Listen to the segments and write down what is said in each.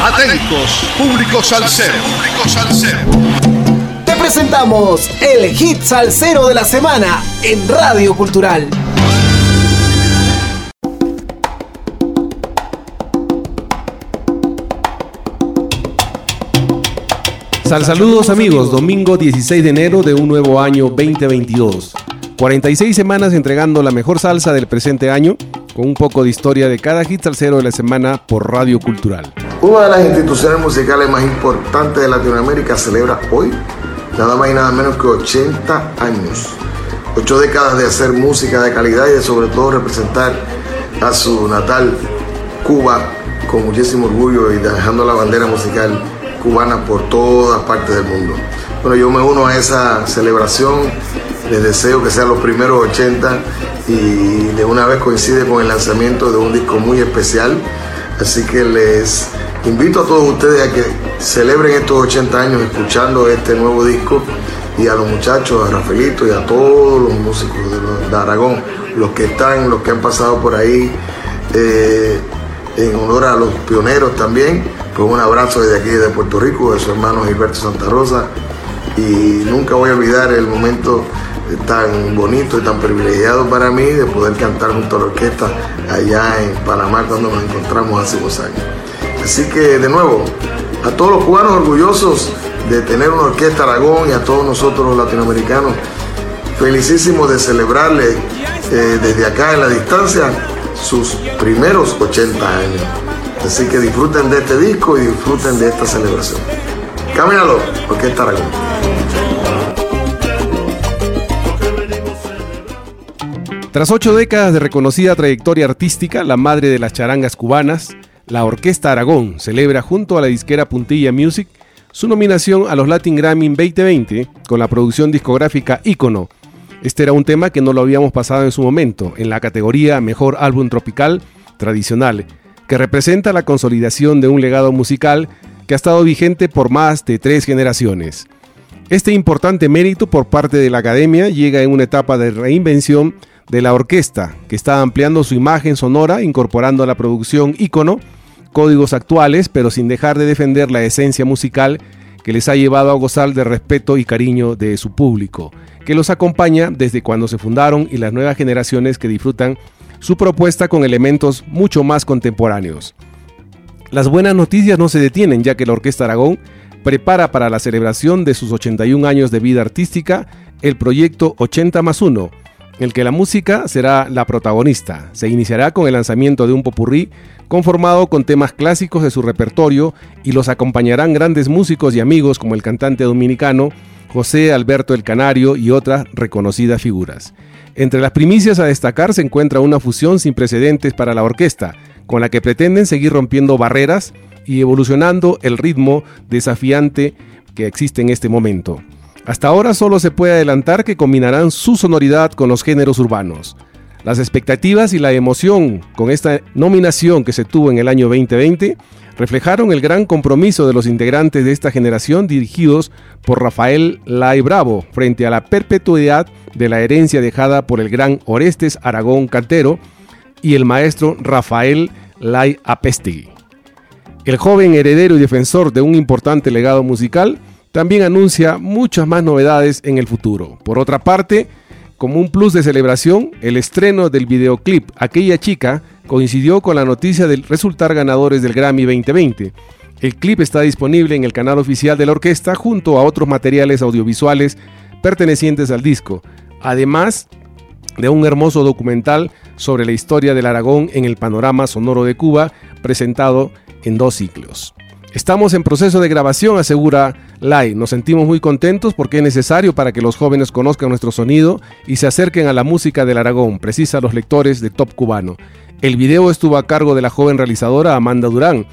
Atentos, público salsero. Público salsero. Te presentamos el hit salsero de la semana en Radio Cultural. Sal saludos amigos, domingo 16 de enero de un nuevo año 2022. 46 semanas entregando la mejor salsa del presente año, con un poco de historia de cada hit salsero de la semana por Radio Cultural. Una de las instituciones musicales más importantes de Latinoamérica celebra hoy nada más y nada menos que 80 años. Ocho décadas de hacer música de calidad y de sobre todo representar a su natal Cuba con muchísimo orgullo y dejando la bandera musical cubana por todas partes del mundo. Bueno, yo me uno a esa celebración, les deseo que sean los primeros 80 y de una vez coincide con el lanzamiento de un disco muy especial, así que les Invito a todos ustedes a que celebren estos 80 años escuchando este nuevo disco y a los muchachos, a Rafaelito y a todos los músicos de, Aragón, los que están, los que han pasado por ahí, eh, en honor a los pioneros también, pues un abrazo desde aquí de Puerto Rico, de su hermano Gilberto Santa Rosa, y nunca voy a olvidar el momento tan bonito y tan privilegiado para mí de poder cantar junto a la orquesta allá en Panamá cuando nos encontramos hace dos años. Así que de nuevo, a todos los cubanos orgullosos de tener una orquesta Aragón y a todos nosotros los latinoamericanos, felicísimos de celebrarle eh, desde acá en la distancia sus primeros 80 años. Así que disfruten de este disco y disfruten de esta celebración. Camínalo, Orquesta Aragón. Tras ocho décadas de reconocida trayectoria artística, la madre de las charangas cubanas, la Orquesta Aragón celebra junto a la disquera Puntilla Music su nominación a los Latin Grammy 2020 con la producción discográfica Icono. Este era un tema que no lo habíamos pasado en su momento, en la categoría Mejor Álbum Tropical Tradicional, que representa la consolidación de un legado musical que ha estado vigente por más de tres generaciones. Este importante mérito por parte de la academia llega en una etapa de reinvención de la orquesta, que está ampliando su imagen sonora incorporando a la producción Icono códigos actuales, pero sin dejar de defender la esencia musical que les ha llevado a gozar de respeto y cariño de su público, que los acompaña desde cuando se fundaron y las nuevas generaciones que disfrutan su propuesta con elementos mucho más contemporáneos. Las buenas noticias no se detienen ya que la Orquesta Aragón prepara para la celebración de sus 81 años de vida artística el proyecto 80 más 1, en el que la música será la protagonista. Se iniciará con el lanzamiento de un popurrí conformado con temas clásicos de su repertorio y los acompañarán grandes músicos y amigos como el cantante dominicano José Alberto el Canario y otras reconocidas figuras. Entre las primicias a destacar se encuentra una fusión sin precedentes para la orquesta, con la que pretenden seguir rompiendo barreras y evolucionando el ritmo desafiante que existe en este momento. Hasta ahora solo se puede adelantar que combinarán su sonoridad con los géneros urbanos. Las expectativas y la emoción con esta nominación que se tuvo en el año 2020 reflejaron el gran compromiso de los integrantes de esta generación dirigidos por Rafael Lai Bravo frente a la perpetuidad de la herencia dejada por el gran Orestes Aragón Cantero y el maestro Rafael Lai Apestegui. El joven heredero y defensor de un importante legado musical también anuncia muchas más novedades en el futuro. Por otra parte, como un plus de celebración, el estreno del videoclip Aquella chica coincidió con la noticia de resultar ganadores del Grammy 2020. El clip está disponible en el canal oficial de la orquesta junto a otros materiales audiovisuales pertenecientes al disco, además de un hermoso documental sobre la historia del Aragón en el panorama sonoro de Cuba, presentado en dos ciclos. Estamos en proceso de grabación, asegura Lai. Nos sentimos muy contentos porque es necesario para que los jóvenes conozcan nuestro sonido y se acerquen a la música del Aragón, precisa los lectores de Top Cubano. El video estuvo a cargo de la joven realizadora Amanda Durán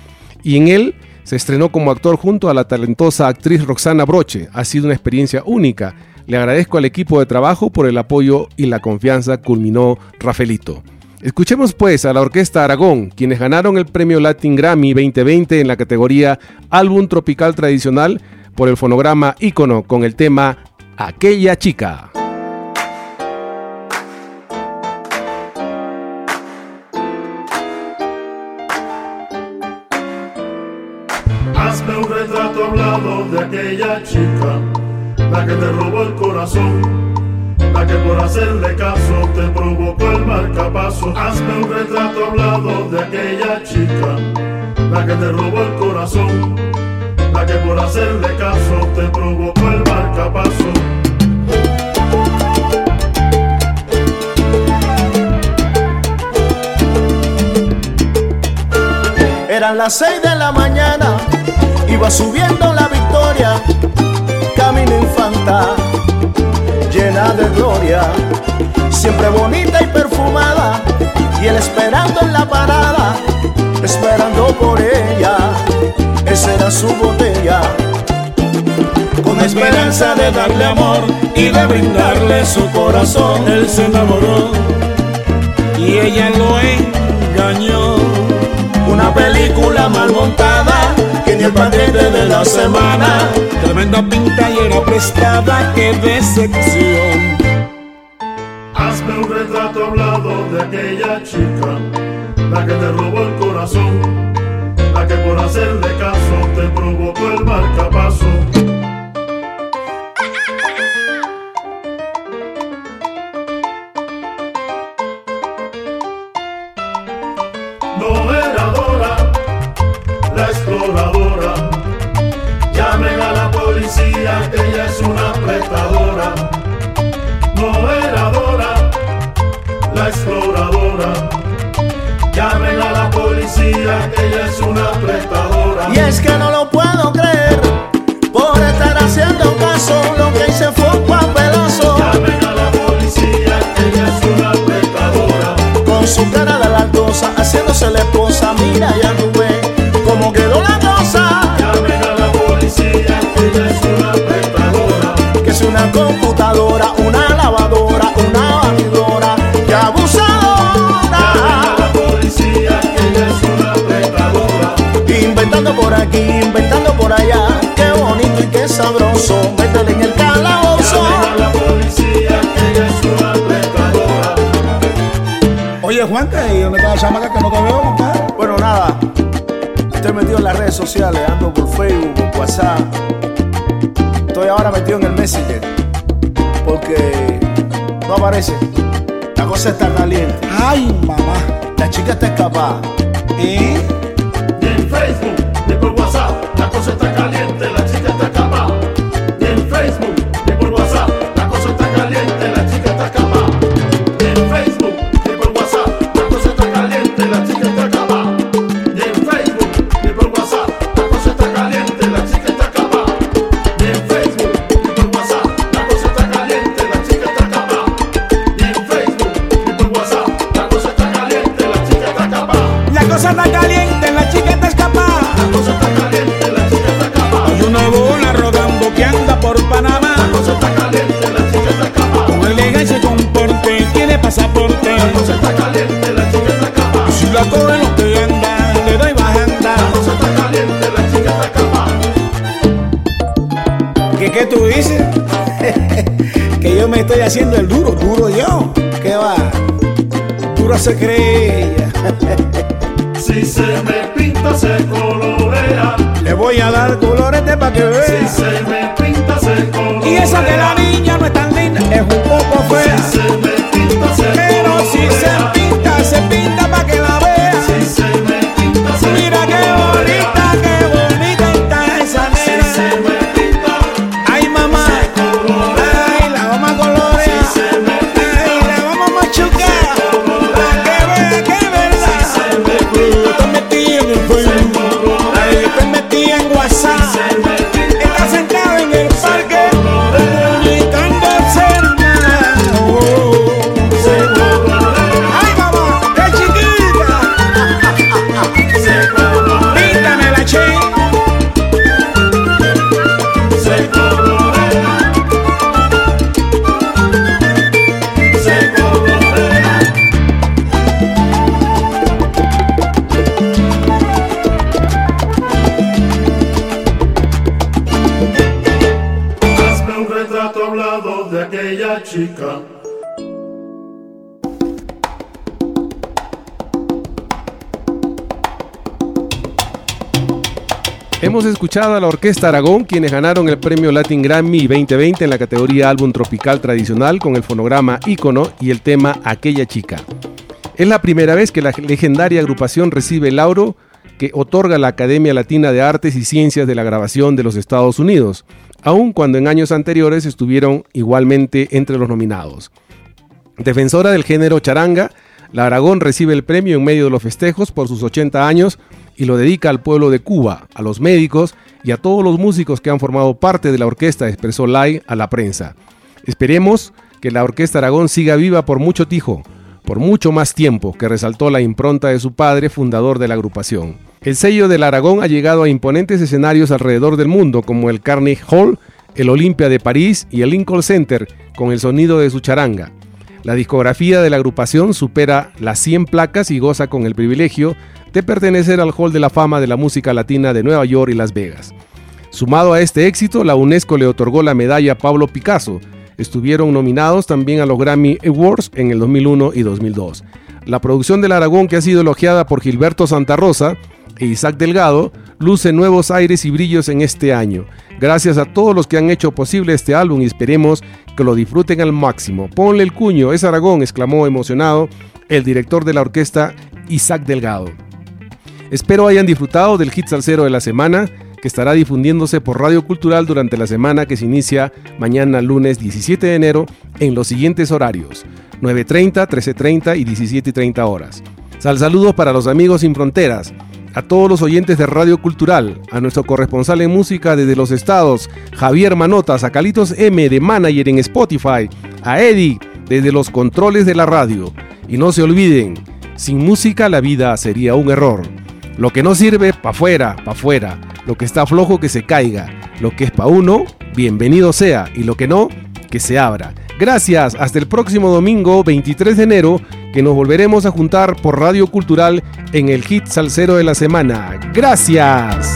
y en él se estrenó como actor junto a la talentosa actriz Roxana Broche. Ha sido una experiencia única. Le agradezco al equipo de trabajo por el apoyo y la confianza, culminó Rafaelito. Escuchemos pues a la Orquesta Aragón, quienes ganaron el premio Latin Grammy 2020 en la categoría Álbum Tropical Tradicional por el fonograma Ícono con el tema Aquella chica. Hazme un retrato hablado de aquella chica, la que te robó el corazón, la que por hacerle caso te provocó el marcapaso. Hazme un retrato hablado de aquella chica, la que te robó el corazón, que por hacerle caso te provocó el marcapaso. Eran las seis de la mañana, iba subiendo la victoria, camino infanta, llena de gloria, siempre bonita y perfumada, y él esperando en la parada, esperando por ella, esa era su botella. Con esperanza de darle amor y de brindarle su corazón, él se enamoró y ella lo engañó una película mal montada que ni el paquete de la semana. Tremenda pinta y era prestada, qué decepción. Hazme un retrato hablado de aquella chica, la que te robó el corazón, por hacerle caso te provocó el marcapaso. No era Dora, la exploradora. Llamen a la policía que ella es una prestadora. No era Dora, la exploradora. Llamen a la policía que ella es una prestadora. Y es que no lo puedo creer, por estar haciendo caso, lo que hice fue un papelazo. Llamen a la policía que ella es una prestadora. Con su cara de lardosa, haciéndose la esposa, mira ya tú ves cómo quedó la cosa. Llamen a la policía que ella es una prestadora. Que es una computadora, sabroso, métele en el calabozo. A la policía que ella es una prestadora. Oye, Juanca, ¿y dónde está la chamaca que no te veo, compadre? Bueno, nada, estoy metido en las redes sociales, ando por Facebook, por WhatsApp. Estoy ahora metido en el Messenger, porque no aparece. La cosa está caliente. Ay, mamá. La chica está escapada. ¿Eh? Estoy haciendo el duro, duro yo. ¿Qué va? Duro se cree. Si se me pinta, se colorea. Le voy a dar colorete para que Si vea. se me pinta, se colorea. Y esa de la niña no es tan linda, es un poco fea. Chica. Hemos escuchado a la Orquesta Aragón, quienes ganaron el premio Latin Grammy 2020 en la categoría Álbum Tropical Tradicional con el fonograma Ícono y el tema Aquella Chica. Es la primera vez que la legendaria agrupación recibe el lauro que otorga la Academia Latina de Artes y Ciencias de la Grabación de los Estados Unidos, aun cuando en años anteriores estuvieron igualmente entre los nominados. Defensora del género charanga, la Aragón recibe el premio en medio de los festejos por sus 80 años y lo dedica al pueblo de Cuba, a los médicos y a todos los músicos que han formado parte de la orquesta, expresó Lai a la prensa. Esperemos que la Orquesta Aragón siga viva por mucho tijo, por mucho más tiempo, que resaltó la impronta de su padre, fundador de la agrupación. El sello del Aragón ha llegado a imponentes escenarios alrededor del mundo, como el Carnegie Hall, el Olympia de París y el Lincoln Center, con el sonido de su charanga. La discografía de la agrupación supera las 100 placas y goza con el privilegio de pertenecer al Hall de la Fama de la Música Latina de Nueva York y Las Vegas. Sumado a este éxito, la UNESCO le otorgó la medalla Pablo Picasso. Estuvieron nominados también a los Grammy Awards en el 2001 y 2002. La producción del Aragón, que ha sido elogiada por Gilberto Santa Rosa e Isaac Delgado, luce nuevos aires y brillos en este año. Gracias a todos los que han hecho posible este álbum y esperemos que lo disfruten al máximo. Ponle el cuño, es Aragón, exclamó emocionado el director de la orquesta Isaac Delgado. Espero hayan disfrutado del hit salsero de la semana que estará difundiéndose por Radio Cultural durante la semana que se inicia mañana lunes 17 de enero en los siguientes horarios 9.30, 13.30 y 17.30 horas. Sal saludos para los amigos sin fronteras, a todos los oyentes de Radio Cultural, a nuestro corresponsal en música desde los estados, Javier Manotas, a Calitos M de Manager en Spotify, a Eddie desde los controles de la radio. Y no se olviden, sin música la vida sería un error. Lo que no sirve, pa' fuera, pa' fuera. Lo que está flojo, que se caiga. Lo que es pa' uno, bienvenido sea. Y lo que no, que se abra. Gracias, hasta el próximo domingo 23 de enero, que nos volveremos a juntar por Radio Cultural en el hit salsero de la semana. Gracias.